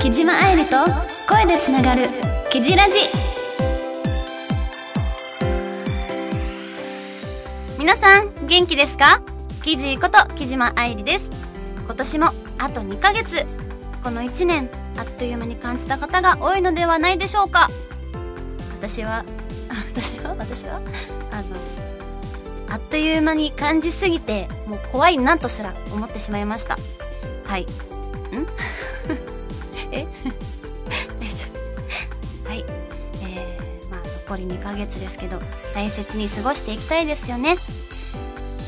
木島愛理と声でつながる「キジラジ」皆さん元気ですか？キジこと木島愛理です。今年もあと2ヶ月。この1年あっという間に感じた方が多いのではないでしょうか？私は私は私は？あのあっという間に感じすぎてもう怖いなとすら思ってしまいました。はい。ん？え？大丈夫はい。えー、まあ残り2ヶ月ですけど大切に過ごしていきたいですよね。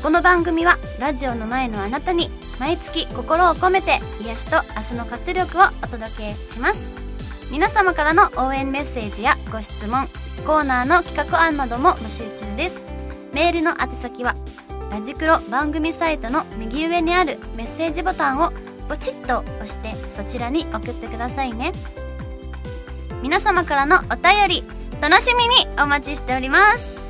この番組はラジオの前のあなたに毎月心を込めて癒しと明日の活力をお届けします。皆様からの応援メッセージやご質問コーナーの企画案なども募集中です。メールの宛先はラジクロ番組サイトの右上にあるメッセージボタンをポチッと押してそちらに送ってくださいね。皆様からのお便り楽しみにお待ちしております。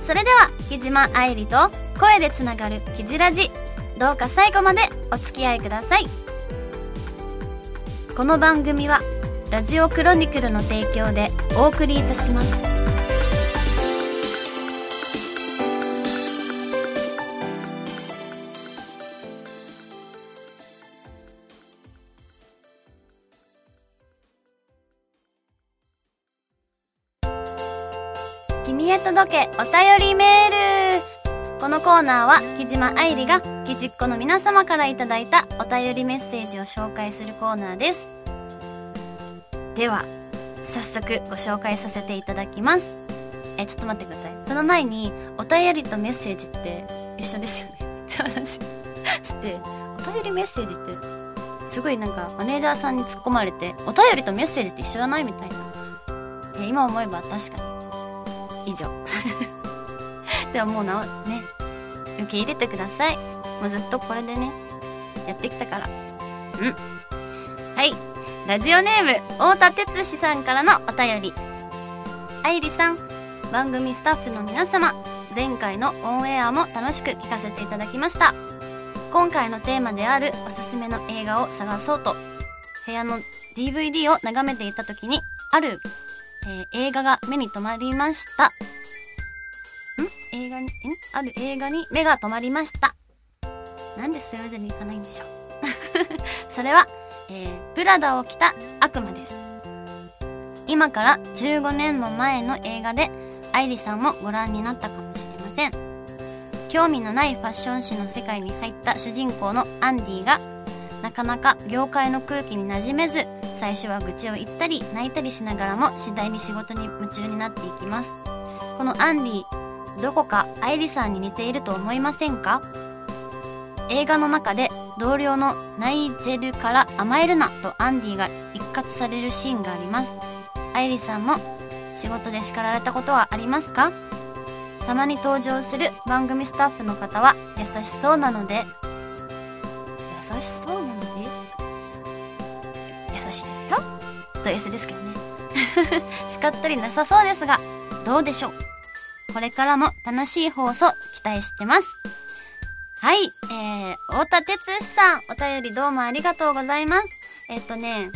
それでは木島愛理と声でつながるキジラジどうか最後までお付き合いください。この番組はラジオクロニクルの提供でお送りいたします。お便りメール。このコーナーは木島愛理がきじっ子の皆様からいただいたお便りメッセージを紹介するコーナーです。では早速ご紹介させていただきます。えちょっと待ってください。その前にお便りとメッセージって一緒ですよね。って話。して。お便りメッセージってすごいなんかマネージャーさんに突っ込まれてお便りとメッセージって一緒じゃないみたいな。え今思えば確かに。以上。ではもうなね。受け入れてください。もうずっとこれでね。やってきたから。うん。はい。ラジオネーム太田哲司さんからのお便り。愛理さん番組スタッフの皆様前回のオンエアも楽しく聞かせていただきました。今回のテーマであるおすすめの映画を探そうと。部屋の DVD を眺めていた時にある、えー映画が目に留まりました。ん？映画に？ん？ある映画に目が止まりました。なんでスムーズにいかないんでしょう。それは、えープラダを着た悪魔です。今から15年も前の映画で愛理さんもご覧になったかもしれません。興味のないファッション誌の世界に入った主人公のアンディがなかなか業界の空気に馴染めず最初は愚痴を言ったり泣いたりしながらも次第に仕事に夢中になっていきます。このアンディどこか愛理さんに似ていると思いませんか？映画の中で同僚のナイジェルから甘えるなとアンディが一括されるシーンがあります。愛理さんも仕事で叱られたことはありますか？たまに登場する番組スタッフの方は優しそうなので。優しそうなので？よド S ですけどね 叱ったりなさそうですがどうでしょう？これからも楽しい放送期待してますはい、えー、太田哲司さん、お便りどうもありがとうございます。えっとね、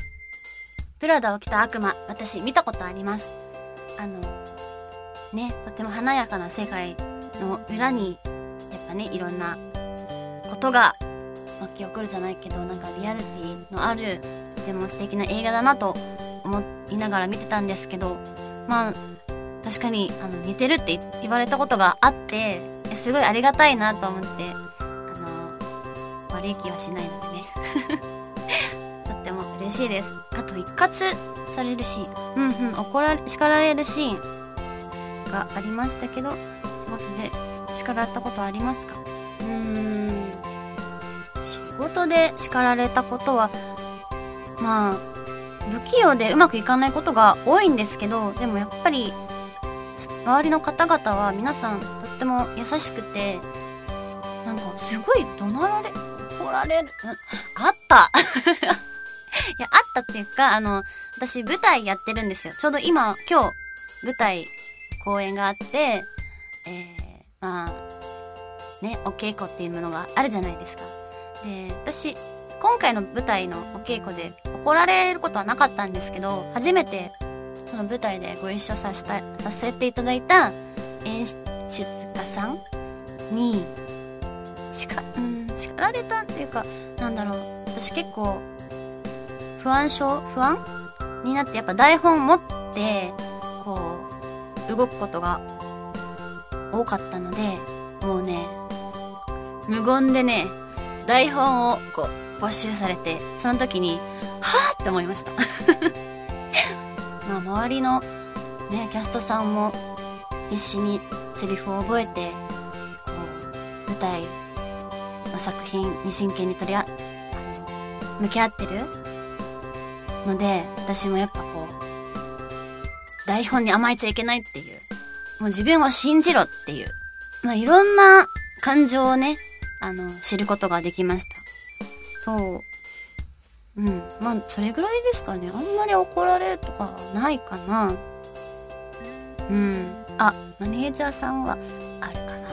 プラダを着た悪魔、私見たことあります。あの、ね、とても華やかな世界の裏に、やっぱね、いろんなことが巻き起こるじゃないけど、なんかリアリティのある、ても素敵な映画だなと思いながら見てたんですけど、まあ、確かに、あの、似てるって言われたことがあって、すごいありがたいなと思って、あの、悪い気はしないのでね。とっても嬉しいです。あと、一括されるシーン。うんうん、怒られ、叱られるシーンがありましたけど、仕事で叱られたことありますか？うーん、仕事で叱られたことは、まあ、不器用でうまくいかないことが多いんですけど、でもやっぱり、周りの方々は皆さんとっても優しくて、なんかすごい怒鳴られ、怒られる、あった いや、あったっていうか、あの、私舞台やってるんですよ。ちょうど今、今日、舞台、公演があって、えー、まあ、ね、お稽古っていうものがあるじゃないですか。で、私、今回の舞台のお稽古で怒られることはなかったんですけど、初めてその舞台でご一緒させた、させていただいた演出家さんに、しか、うん、叱られたっていうか、なんだろう、私結構、不安症不安になってやっぱ台本持って、こう、動くことが多かったので、もうね、無言でね、台本をこう、募集されて、その時に、はぁって思いました。まあ、周りのね、キャストさんも必死にセリフを覚えて、こう、舞台、ま、作品に真剣に取りあ、向き合ってるので、私もやっぱこう、台本に甘えちゃいけないっていう、もう自分を信じろっていう、まあ、いろんな感情をね、あの、知ることができました。そう。うん。まあ、それぐらいですかね。あんまり怒られるとかないかな。うん。あ、マネージャーさんはあるかな。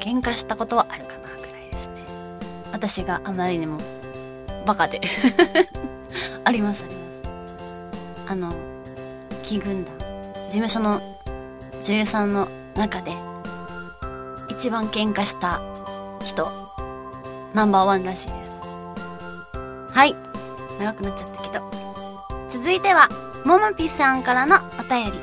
喧嘩したことはあるかな、ぐらいですね。私があまりにもバカで ありますありますあのキ軍団事務所の女優さんの中で一番喧嘩した人ナンバーワンらしいですはい。長くなっちゃったけど。続いてはももぴさんからのお便り。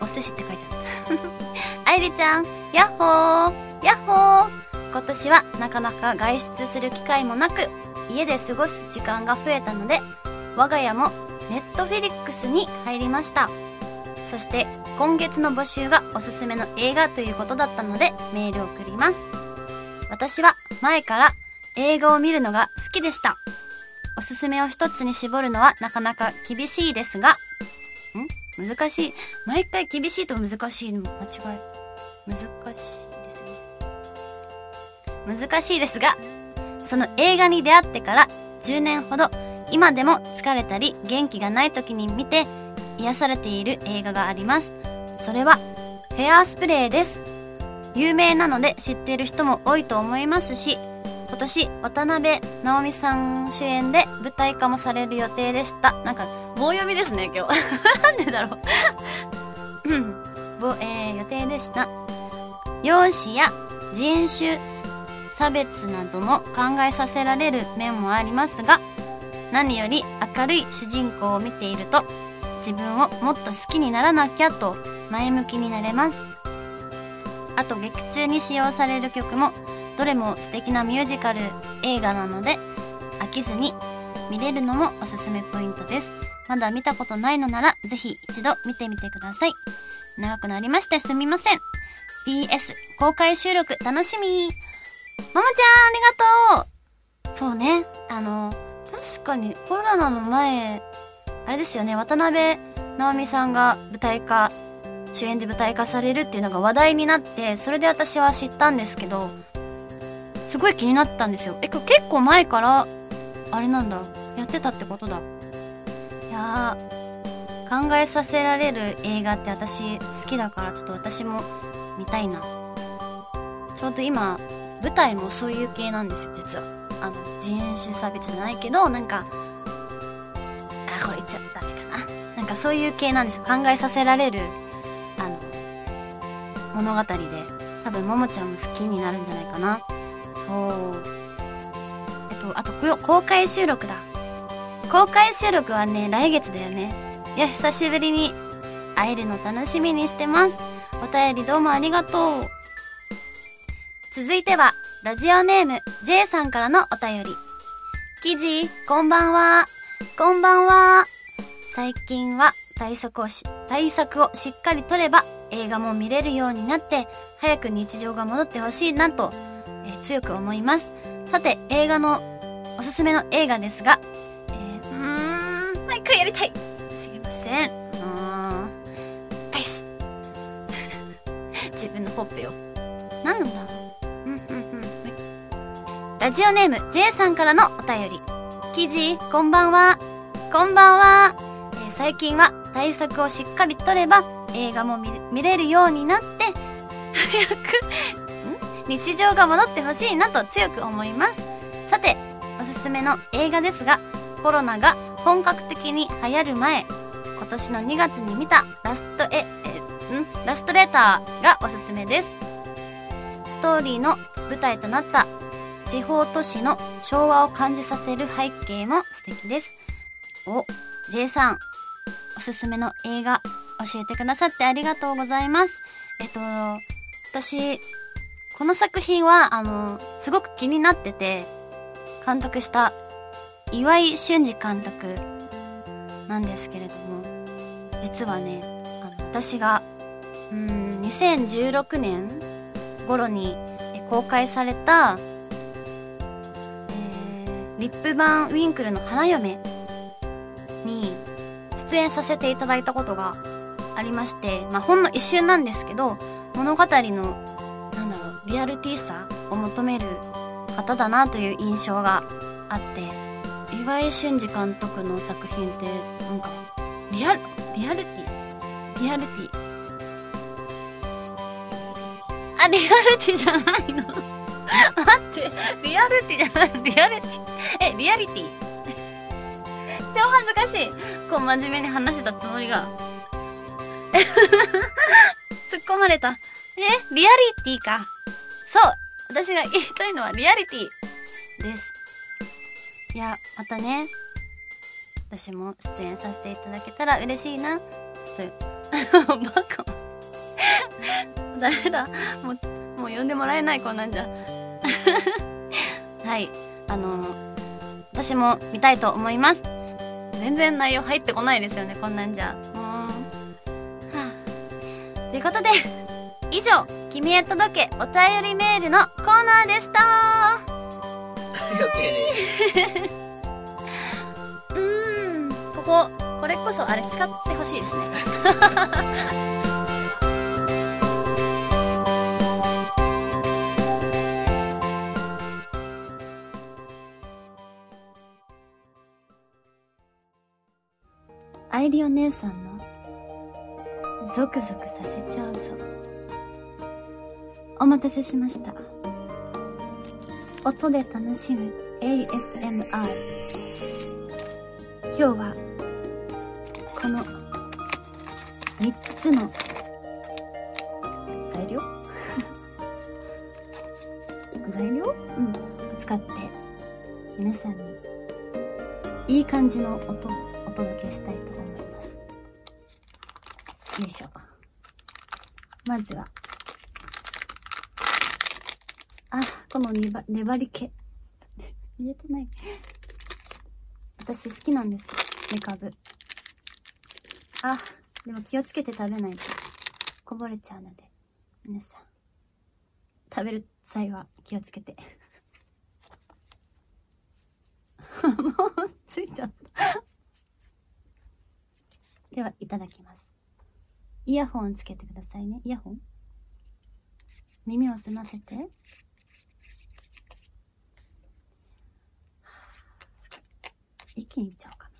お寿司って書いてある。愛梨ちゃんやっほー。やっほー。今年はなかなか外出する機会もなく家で過ごす時間が増えたので我が家もネットフィリックスに入りました。そして今月の募集がおすすめの映画ということだったのでメールを送ります。私は前から映画を見るのが好きでした。おすすめを一つに絞るのはなかなか厳しいですが。ん？難しい。毎回厳しいと難しいの間違い。難しいですね。難しいですがその映画に出会ってから10年ほど今でも疲れたり元気がない時に見て癒されている映画があります。それはヘアスプレーです。有名なので知っている人も多いと思いますし、今年渡辺直美さん主演で舞台化もされる予定でした。なんか棒読みですね、今日。なんでだろう。うん。ぼ、えー、予定でした。容姿や人種差別などの考えさせられる面もありますが、何より明るい主人公を見ていると、自分をもっと好きにならなきゃと前向きになれます。あと劇中に使用される曲も、どれも素敵なミュージカル映画なので、飽きずに見れるのもおすすめポイントです。まだ見たことないのなら、ぜひ一度見てみてください。長くなりましてすみません。PS、公開収録楽しみももちゃんありがとうそうね、あの、確かにコロナの前、あれですよね、渡辺直美さんが舞台化、主演で舞台化されるっていうのが話題になって、それで私は知ったんですけど、すごい気になったんですよ。え、結構前から、あれなんだ、やってたってことだ。いやー、考えさせられる映画って私好きだから、ちょっと私も見たいな。ちょうど今、舞台もそういう系なんですよ、実は。あの、人種差別じゃないけど、なんか、あ、これ言っちゃダメかな。なんかそういう系なんですよ。考えさせられる、あの、物語で、多分、ももちゃんも好きになるんじゃないかな。そう。えっと、あと、公開収録だ。公開収録はね、来月だよね。いや、久しぶりに会えるの楽しみにしてます。お便りどうもありがとう。続いては、ラジオネーム J さんからのお便り。記事、こんばんは。こんばんは。最近は対策をし、対策をしっかり取れば映画も見れるようになって、早く日常が戻ってほしいなと、え、強く思います。さて、映画の、おすすめの映画ですが、ーん、毎回やりたい。すいません。うーん、返す。自分のほっぺを。なんだラジオネーム J さんからのお便り。記事、こんばんは。こんばんは。えー、最近は対策をしっかりとれば映画も見れるようになって、早く、日常が戻ってほしいなと強く思いますさておすすめの映画ですがコロナが本格的に流行る前今年の2月に見たラストええん？ラストレーターがおすすめです。ストーリーの舞台となった地方都市の昭和を感じさせる背景も素敵です。お J さんおすすめの映画教えてくださってありがとうございます。えっと私この作品はあのすごく気になってて監督した岩井俊二監督なんですけれども実はねあの私がうん2016年頃に公開された、えー、リップ版ウィンクルの花嫁に出演させていただいたことがありまして、まあ、ほんの一瞬なんですけど物語のなんだろうリアリティーさを求める方だなという印象があって。岩井俊二監督の作品ってなんかリアルリアルティ？リアルティ？あリアルティじゃないの？待ってリアルティじゃない？リアルティ？えリアリティ？超恥ずかしい。こう真面目に話してたつもりが。突っ込まれた。えリアリティか。そう私が言いたいのはリアリティです。いや、またね、私も出演させていただけたら嬉しいな。ちょっと、バカ。ダメだ。もう、もう呼んでもらえない、こんなんじゃ。はい。あの、私も見たいと思います。全然内容入ってこないですよね、こんなんじゃもうはあ。ということで、以上、君へ届けお便りメールのコーナーでした。うーん、ここ、これこそあれ叱ってほしいですね。愛理お姉さんのゾクゾクさせちゃうぞ。お待たせしました音で楽しむ ASMR 今日はこの3つの材料？材料？うん。使って皆さんにいい感じの音をお届けしたいと思います。よいしょ。まずは、あ、この粘り気。入れてない。私好きなんですよ。メカブ。あ、でも気をつけて食べないとこぼれちゃうので、皆さん、食べる際は気をつけて。もう、ついちゃった。では、いただきます。イヤホンつけてくださいね。イヤホン耳を澄ませて。一気にいっちゃおうかな。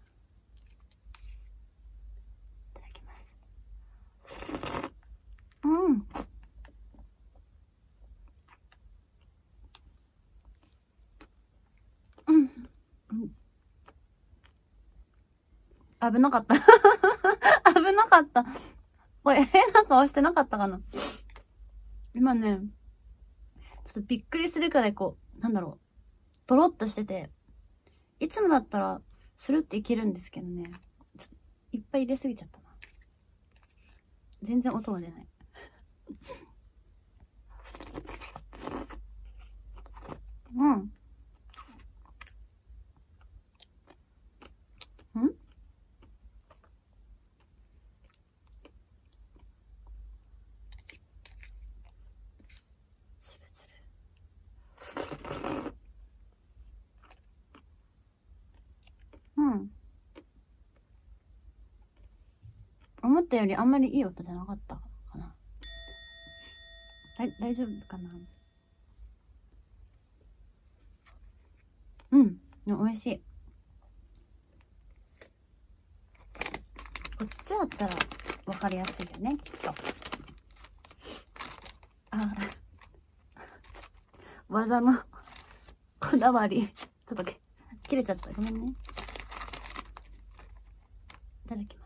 いただきます。うん。うん。うん。危なかった。危なかった。これ変な顔してなかったかな今ね、ちょっとびっくりするくらいこう、なんだろう、とろっとしてて、いつもだったら、スルっていけるんですけどね、ちょっといっぱい入れすぎちゃったな。全然音が出ない。うん。思ったよりあんまりいい音じゃなかったかな。だ、大丈夫かなうん。美味しい。こっちだったら分かりやすいよね、きっと。あ、技のこだわり。ちょっと切れちゃった。ごめんね。いただきます。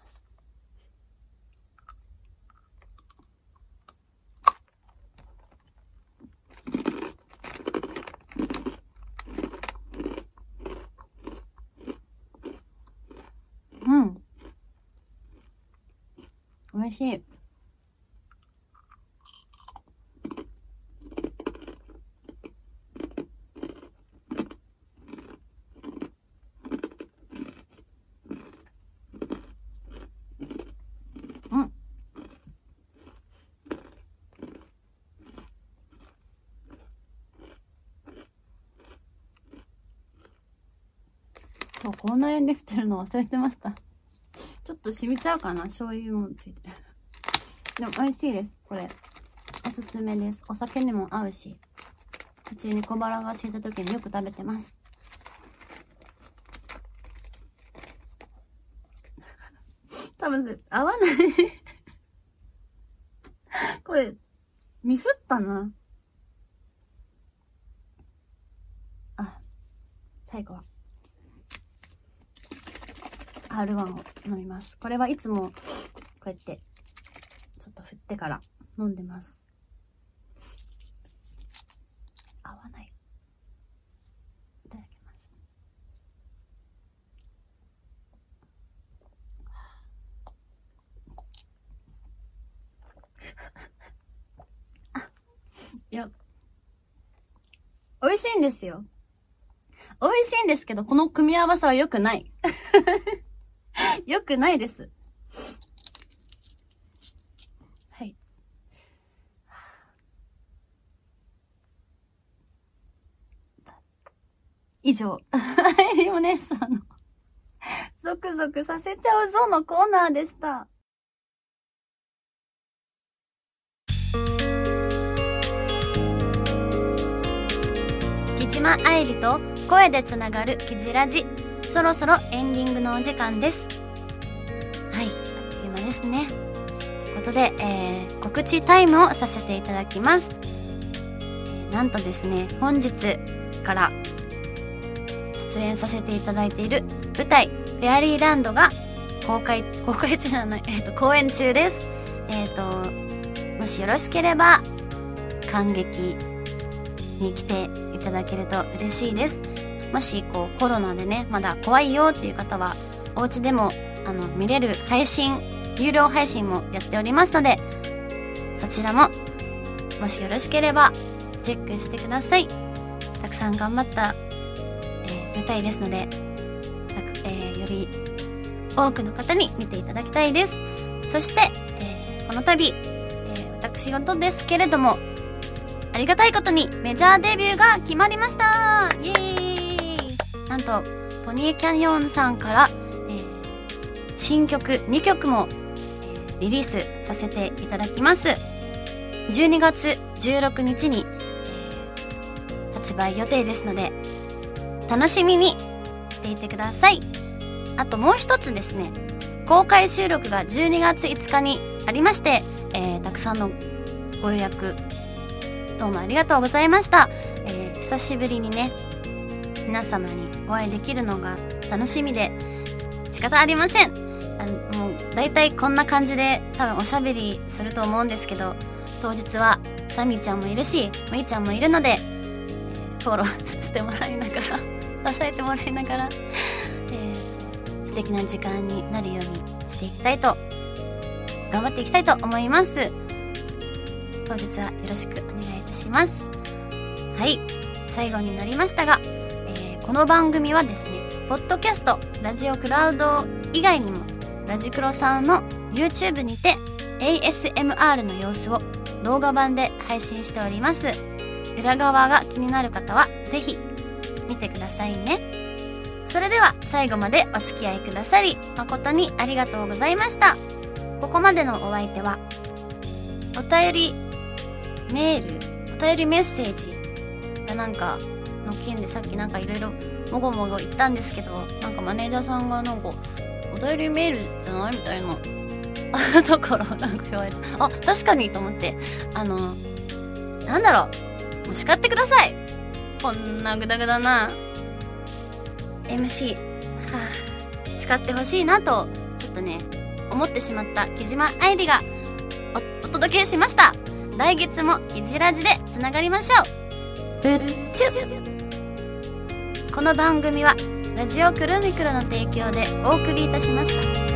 うん。美味しい。そう、こんなにできてるの忘れてました。ちょっと染みちゃうかな醤油もついて。でも美味しいです、これ。おすすめです。お酒にも合うし。普通に小腹が空いた時によく食べてます。多分、合わない これ、ミスったな。あ、最後は。R1 を飲みます。これはいつもこうやってってから飲んでます。合わない。いただきます。いや、美味しいんですよ。美味しいんですけど、この組み合わせは良くない。よくないです。はい。以上、えりお姉さんのゾクゾクさせちゃうぞのコーナーでした。木島愛理と声でつながるキジラジ。そろそろエンディングのお時間です。はい、あっという間ですね。ということで、えー、告知タイムをさせていただきます。えー、なんとですね、本日から出演させていただいている舞台、フェアリーランドが公開、公開中じゃない、えっ、ー、と、公演中です。えっ、ー、と、もしよろしければ、感激に来ていただけると嬉しいです。もしこうコロナでね、まだ怖いよっていう方は、お家でもあの見れる配信、有料配信もやっておりますので、そちらも、もしよろしければ、チェックしてください。たくさん頑張った、舞台ですので、えー、より多くの方に見ていただきたいです。そして、えー、この度、え私事ですけれども、ありがたいことにメジャーデビューが決まりましたイエーイなんと、ポニーキャニオンさんから、え、新曲2曲も、え、リリースさせていただきます。12月16日に、発売予定ですので、楽しみにしていてください。あともう一つですね、公開収録が12月5日にありまして、えー、たくさんのご予約、どうもありがとうございました。えー、久しぶりにね、皆様にお会いできるのが楽しみで仕方ありませんあのもう大体こんな感じで多分おしゃべりすると思うんですけど当日はサミーちゃんもいるしむいちゃんもいるので、えー、フォローしてもらいながら支えてもらいながら、えー、素敵な時間になるようにしていきたいと頑張っていきたいと思います。当日はよろしくお願いいたします。はい。最後になりましたがえこの番組はですね、ポッドキャスト、ラジオクラウド以外にも、ラジクロさんの YouTube にて ASMR の様子を動画版で配信しております。裏側が気になる方はぜひ見てくださいね。それでは最後までお付き合いくださり誠にありがとうございました。ここまでのお相手は、お便りメール、お便りメッセージがなんかの件でさっきなんかいろいろもごもご言ったんですけどなんかマネージャーさんがなんか「お便りメールじゃない?」みたいな ところなんか言われてあ確かにと思ってあのなんだろうもう叱ってくださいこんなグダグダな。MC はあ叱ってほしいなとちょっとね思ってしまった。木島愛理がお届けしました。来月もキジラジでつながりましょう。ぶっちゅこの番組はラジオクルミクロの提供でお送りいたしました。